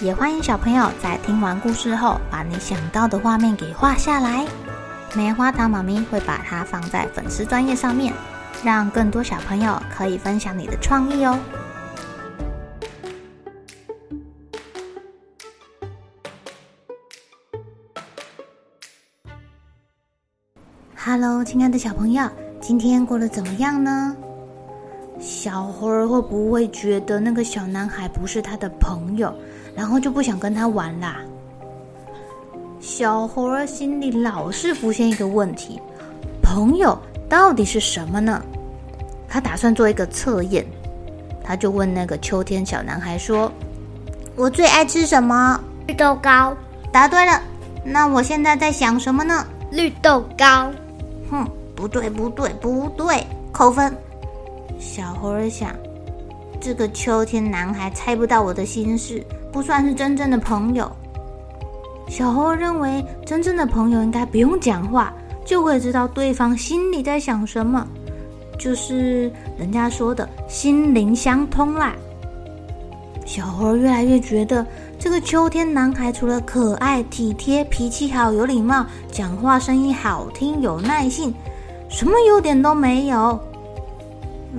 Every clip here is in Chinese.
也欢迎小朋友在听完故事后，把你想到的画面给画下来。棉花糖妈咪会把它放在粉丝专页上面，让更多小朋友可以分享你的创意哦。Hello，亲爱的小朋友，今天过得怎么样呢？小猴儿会不会觉得那个小男孩不是他的朋友？然后就不想跟他玩啦。小猴儿心里老是浮现一个问题：朋友到底是什么呢？他打算做一个测验，他就问那个秋天小男孩说：“我最爱吃什么？绿豆糕。答对了。那我现在在想什么呢？绿豆糕。哼，不对，不对，不对，扣分。小猴儿想，这个秋天男孩猜不到我的心事。不算是真正的朋友。小猴认为，真正的朋友应该不用讲话，就会知道对方心里在想什么，就是人家说的心灵相通啦。小猴越来越觉得，这个秋天男孩除了可爱、体贴、脾气好、有礼貌、讲话声音好听、有耐性，什么优点都没有。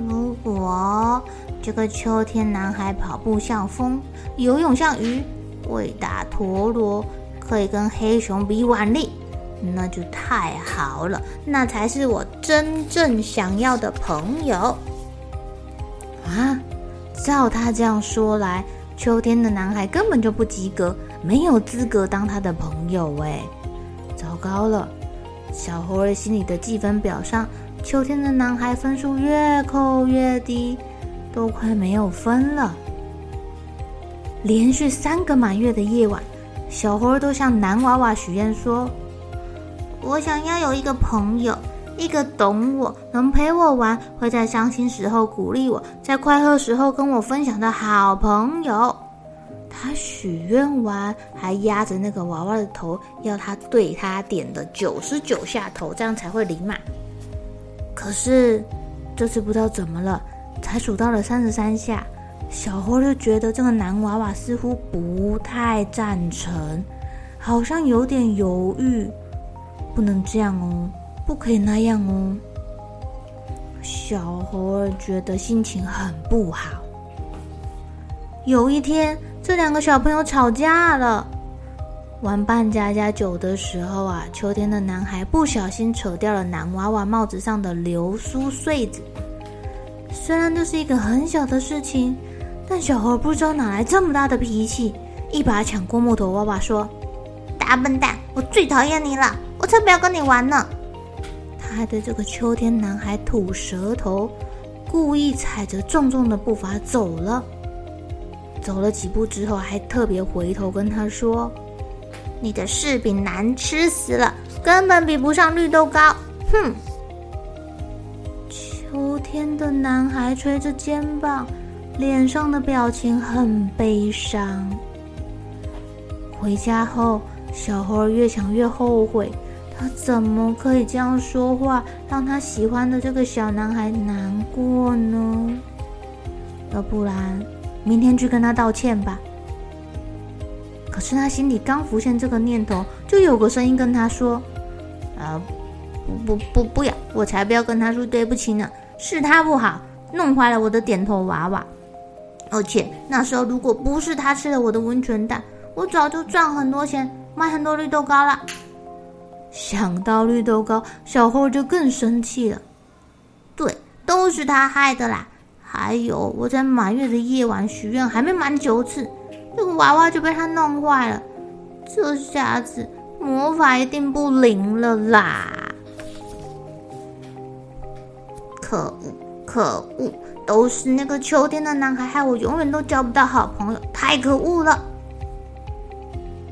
如果这个秋天男孩跑步像风，游泳像鱼，会打陀螺，可以跟黑熊比腕力，那就太好了，那才是我真正想要的朋友啊！照他这样说来，秋天的男孩根本就不及格，没有资格当他的朋友哎！糟糕了，小猴儿心里的计分表上，秋天的男孩分数越扣越低。都快没有分了。连续三个满月的夜晚，小猴都向男娃娃许愿说：“我想要有一个朋友，一个懂我、能陪我玩、会在伤心时候鼓励我、在快乐时候跟我分享的好朋友。”他许愿完，还压着那个娃娃的头，要他对他点的九十九下头，这样才会灵满。可是这次不知道怎么了。才数到了三十三下，小猴就觉得这个男娃娃似乎不太赞成，好像有点犹豫。不能这样哦，不可以那样哦。小猴儿觉得心情很不好。有一天，这两个小朋友吵架了。玩扮家家酒的时候啊，秋天的男孩不小心扯掉了男娃娃帽子上的流苏穗子。虽然这是一个很小的事情，但小猴不知道哪来这么大的脾气，一把抢过木头娃娃说：“大笨蛋，我最讨厌你了，我才不要跟你玩呢！”他还对这个秋天男孩吐舌头，故意踩着重重的步伐走了。走了几步之后，还特别回头跟他说：“你的柿饼难吃死了，根本比不上绿豆糕。”哼。天的男孩捶着肩膀，脸上的表情很悲伤。回家后，小猴儿越想越后悔，他怎么可以这样说话，让他喜欢的这个小男孩难过呢？要不然，明天去跟他道歉吧。可是他心里刚浮现这个念头，就有个声音跟他说：“啊。”不不不，不要！我才不要跟他说对不起呢，是他不好，弄坏了我的点头娃娃。而且那时候如果不是他吃了我的温泉蛋，我早就赚很多钱，买很多绿豆糕了。想到绿豆糕，小猴就更生气了。对，都是他害的啦！还有我在满月的夜晚许愿还没满九次，这个娃娃就被他弄坏了。这下子魔法一定不灵了啦！可恶！可恶，都是那个秋天的男孩，害我永远都交不到好朋友，太可恶了！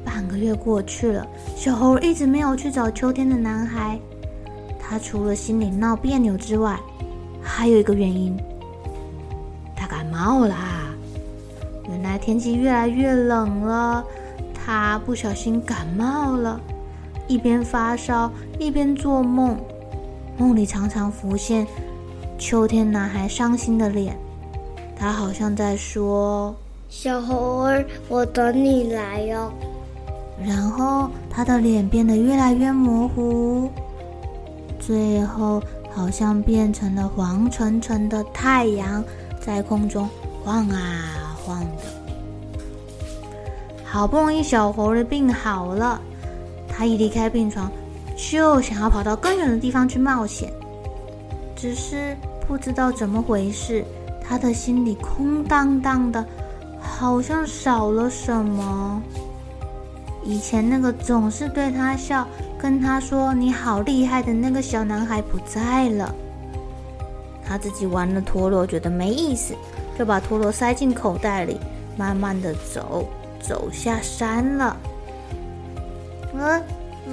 半个月过去了，小猴一直没有去找秋天的男孩。他除了心里闹别扭之外，还有一个原因，他感冒啦。原来天气越来越冷了，他不小心感冒了，一边发烧一边做梦，梦里常常浮现秋天男孩伤心的脸，他好像在说：“小猴儿，我等你来哟。”然后他的脸变得越来越模糊，最后好像变成了黄澄澄的太阳，在空中晃啊。晃的，好不容易小猴的病好了，他一离开病床，就想要跑到更远的地方去冒险。只是不知道怎么回事，他的心里空荡荡的，好像少了什么。以前那个总是对他笑，跟他说“你好厉害”的那个小男孩不在了。他自己玩了陀螺，觉得没意思。就把陀螺塞进口袋里，慢慢的走，走下山了。嗯，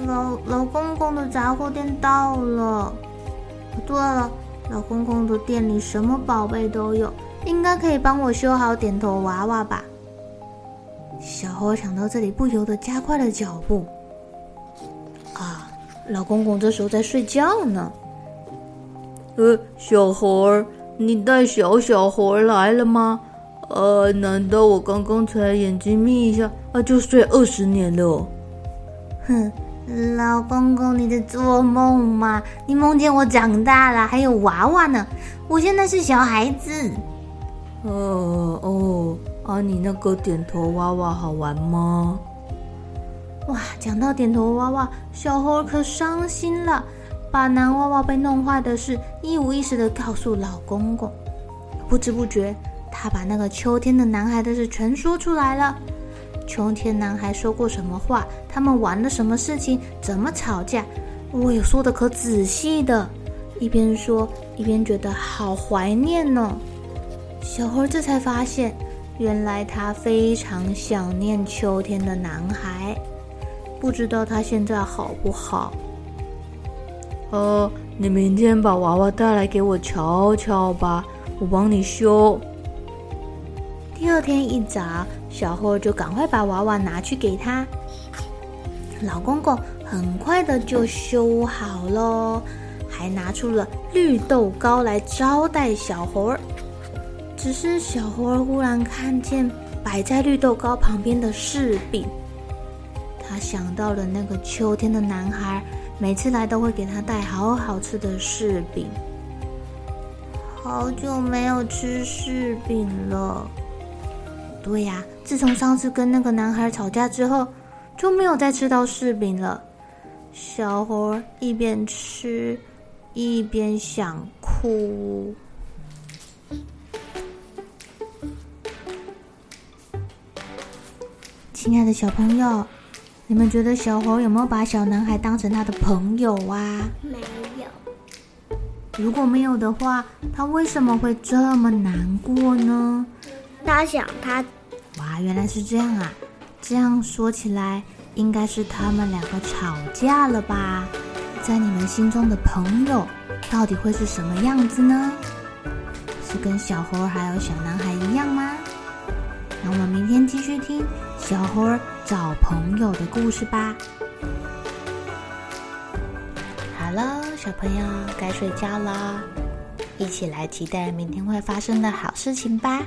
老老公公的杂货店到了。对了，老公公的店里什么宝贝都有，应该可以帮我修好点头娃娃吧？小猴想到这里，不由得加快了脚步。啊，老公公这时候在睡觉呢。呃，小猴儿。你带小小猴来了吗？呃，难道我刚刚才眼睛眯一下啊，就睡二十年了？哼，老公公，你在做梦吗？你梦见我长大了，还有娃娃呢。我现在是小孩子。呃哦，啊，你那个点头娃娃好玩吗？哇，讲到点头娃娃，小猴可伤心了。把男娃娃被弄坏的事一五一十的告诉老公公，不知不觉，他把那个秋天的男孩的事全说出来了。秋天男孩说过什么话？他们玩了什么事情？怎么吵架？我有说的可仔细的，一边说一边觉得好怀念呢。小猴这才发现，原来他非常想念秋天的男孩，不知道他现在好不好。呃，你明天把娃娃带来给我瞧瞧吧，我帮你修。第二天一早，小猴就赶快把娃娃拿去给他。老公公很快的就修好喽，还拿出了绿豆糕来招待小猴儿。只是小猴儿忽然看见摆在绿豆糕旁边的柿饼，他想到了那个秋天的男孩。每次来都会给他带好好吃的柿饼，好久没有吃柿饼了。对呀，自从上次跟那个男孩吵架之后，就没有再吃到柿饼了。小猴一边吃一边想哭。亲爱的小朋友。你们觉得小猴有没有把小男孩当成他的朋友啊？没有。如果没有的话，他为什么会这么难过呢？他想他……哇，原来是这样啊！这样说起来，应该是他们两个吵架了吧？在你们心中的朋友，到底会是什么样子呢？是跟小猴还有小男孩一样吗？那我们明天继续听小猴找朋友的故事吧。好了，小朋友该睡觉了，一起来期待明天会发生的好事情吧。